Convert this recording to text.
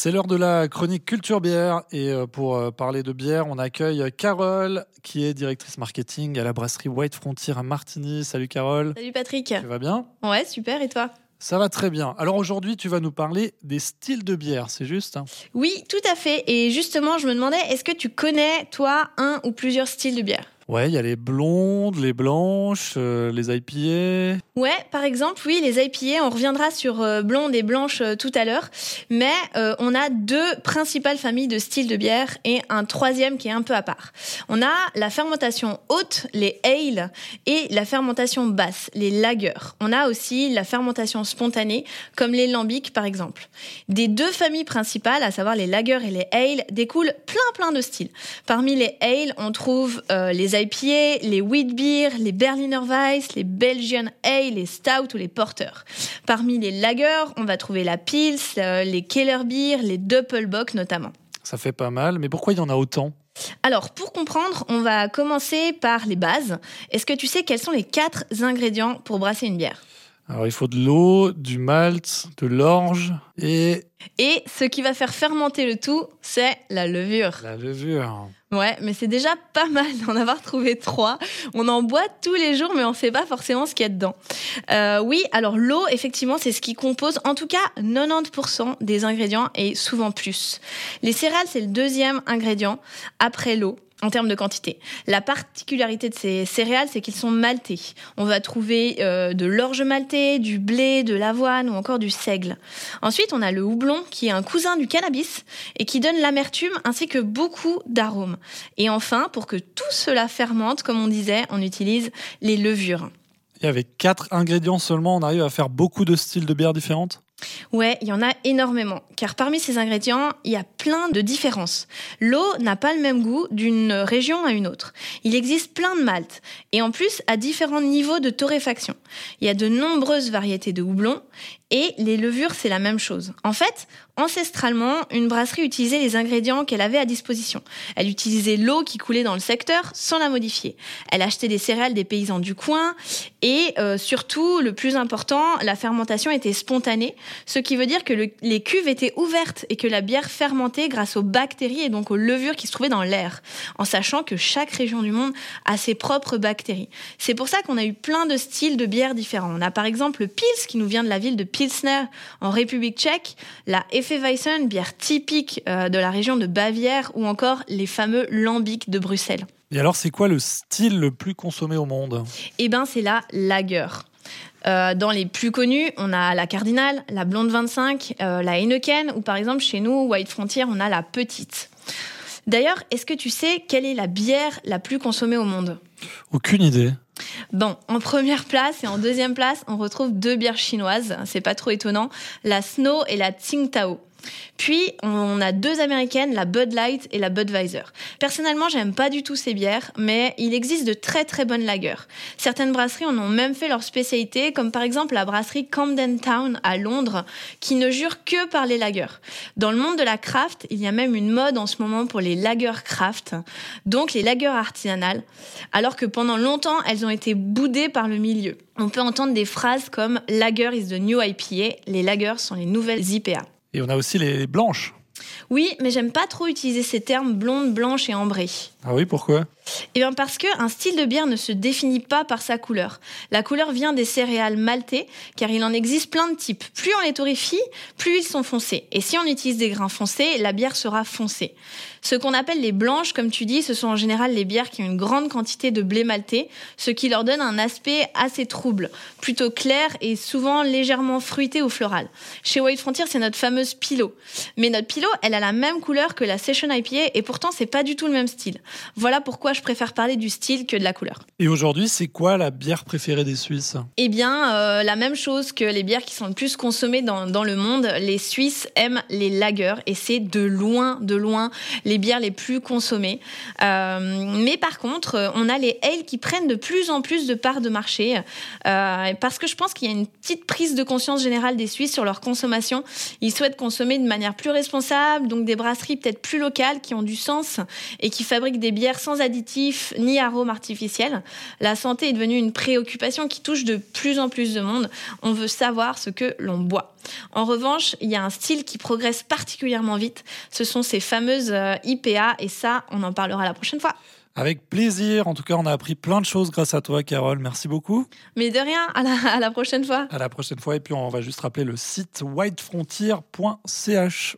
C'est l'heure de la chronique culture bière et euh, pour euh, parler de bière, on accueille Carole qui est directrice marketing à la brasserie White Frontier à Martigny. Salut Carole. Salut Patrick. Tu vas bien? Ouais, super et toi? Ça va très bien. Alors aujourd'hui, tu vas nous parler des styles de bière, c'est juste hein? Oui, tout à fait. Et justement, je me demandais, est-ce que tu connais, toi, un ou plusieurs styles de bière? Ouais, il y a les blondes, les blanches, euh, les IPA. Ouais, par exemple, oui, les IPA, on reviendra sur euh, blondes et blanches euh, tout à l'heure, mais on a deux principales familles de styles de bière et un troisième qui est un peu à part. On a la fermentation haute, les ale, et la fermentation basse, les lagers. On a aussi la fermentation spontanée, comme les lambics par exemple. Des deux familles principales, à savoir les lagers et les ale, découlent plein plein de styles. Parmi les ale, on trouve les IPA, les wheat beer, les Berliner Weiss, les Belgian Ale, les Stout ou les Porter. Parmi les lagers, on va trouver la Pils, euh, les Keller Beer, les Doppelbock notamment. Ça fait pas mal, mais pourquoi il y en a autant? Alors, pour comprendre, on va commencer par les bases. Est-ce que tu sais quels sont les quatre ingrédients pour brasser une bière? Alors il faut de l'eau, du malt, de l'orge et... Et ce qui va faire fermenter le tout, c'est la levure. La levure. Ouais, mais c'est déjà pas mal d'en avoir trouvé trois. On en boit tous les jours, mais on ne sait pas forcément ce qu'il y a dedans. Euh, oui, alors l'eau, effectivement, c'est ce qui compose en tout cas 90% des ingrédients et souvent plus. Les céréales, c'est le deuxième ingrédient après l'eau en termes de quantité. La particularité de ces céréales, c'est qu'ils sont maltés. On va trouver euh, de l'orge maltais, du blé, de l'avoine ou encore du seigle. Ensuite, on a le houblon qui est un cousin du cannabis et qui donne l'amertume ainsi que beaucoup d'arômes. Et enfin, pour que tout cela fermente, comme on disait, on utilise les levures. Et avec quatre ingrédients seulement, on arrive à faire beaucoup de styles de bière différentes Ouais, il y en a énormément, car parmi ces ingrédients, il y a plein de différences. L'eau n'a pas le même goût d'une région à une autre. Il existe plein de maltes, et en plus à différents niveaux de torréfaction. Il y a de nombreuses variétés de houblon, et les levures, c'est la même chose. En fait, ancestralement, une brasserie utilisait les ingrédients qu'elle avait à disposition. Elle utilisait l'eau qui coulait dans le secteur sans la modifier. Elle achetait des céréales des paysans du coin et euh, surtout, le plus important, la fermentation était spontanée, ce qui veut dire que les cuves étaient ouvertes et que la bière fermentait grâce aux bactéries et donc aux levures qui se trouvaient dans l'air, en sachant que chaque région du monde a ses propres bactéries. C'est pour ça qu'on a eu plein de styles de bières différents. On a par exemple le Pils qui nous vient de la ville de Pilsner en République tchèque, la Hefeweizen, bière typique euh, de la région de Bavière, ou encore les fameux lambics de Bruxelles. Et alors, c'est quoi le style le plus consommé au monde? Eh bien, c'est la lager. Euh, dans les plus connus, on a la Cardinal, la Blonde 25, euh, la Heineken, ou par exemple chez nous, White Frontier, on a la Petite. D'ailleurs, est-ce que tu sais quelle est la bière la plus consommée au monde? Aucune idée. Bon, en première place et en deuxième place, on retrouve deux bières chinoises, c'est pas trop étonnant, la Snow et la Tsingtao. Puis, on a deux américaines, la Bud Light et la Budweiser. Personnellement, j'aime pas du tout ces bières, mais il existe de très très bonnes lagers. Certaines brasseries en ont même fait leur spécialité, comme par exemple la brasserie Camden Town à Londres, qui ne jure que par les lagers. Dans le monde de la craft, il y a même une mode en ce moment pour les lagers craft, donc les lagers artisanales, alors que pendant longtemps, elles ont été boudées par le milieu. On peut entendre des phrases comme Lager is the new IPA, les lagers sont les nouvelles IPA. Et on a aussi les blanches. Oui, mais j'aime pas trop utiliser ces termes blonde, blanche et ambrée. Ah oui, pourquoi? Eh bien parce qu'un style de bière ne se définit pas par sa couleur. La couleur vient des céréales maltées, car il en existe plein de types. Plus on les torréfie, plus ils sont foncés. Et si on utilise des grains foncés, la bière sera foncée. Ce qu'on appelle les blanches, comme tu dis, ce sont en général les bières qui ont une grande quantité de blé maltais, ce qui leur donne un aspect assez trouble, plutôt clair et souvent légèrement fruité ou floral. Chez White Frontier, c'est notre fameuse Pilot. Mais notre Pilot, elle a la même couleur que la Session IPA et pourtant c'est pas du tout le même style. Voilà pourquoi je préfère parler du style que de la couleur. Et aujourd'hui, c'est quoi la bière préférée des Suisses? Eh bien, euh, la même chose que les bières qui sont le plus consommées dans, dans le monde. Les Suisses aiment les lagers et c'est de loin, de loin les bières les plus consommées. Euh, mais par contre, on a les ales qui prennent de plus en plus de parts de marché euh, parce que je pense qu'il y a une petite prise de conscience générale des Suisses sur leur consommation. Ils souhaitent consommer de manière plus responsable, donc des brasseries peut-être plus locales qui ont du sens et qui fabriquent des bières sans additifs ni arômes artificiels. La santé est devenue une préoccupation qui touche de plus en plus de monde. On veut savoir ce que l'on boit. En revanche, il y a un style qui progresse particulièrement vite. Ce sont ces fameuses euh, IPA et ça, on en parlera la prochaine fois. Avec plaisir. En tout cas, on a appris plein de choses grâce à toi, Carole. Merci beaucoup. Mais de rien, à la, à la prochaine fois. À la prochaine fois. Et puis, on va juste rappeler le site whitefrontier.ch.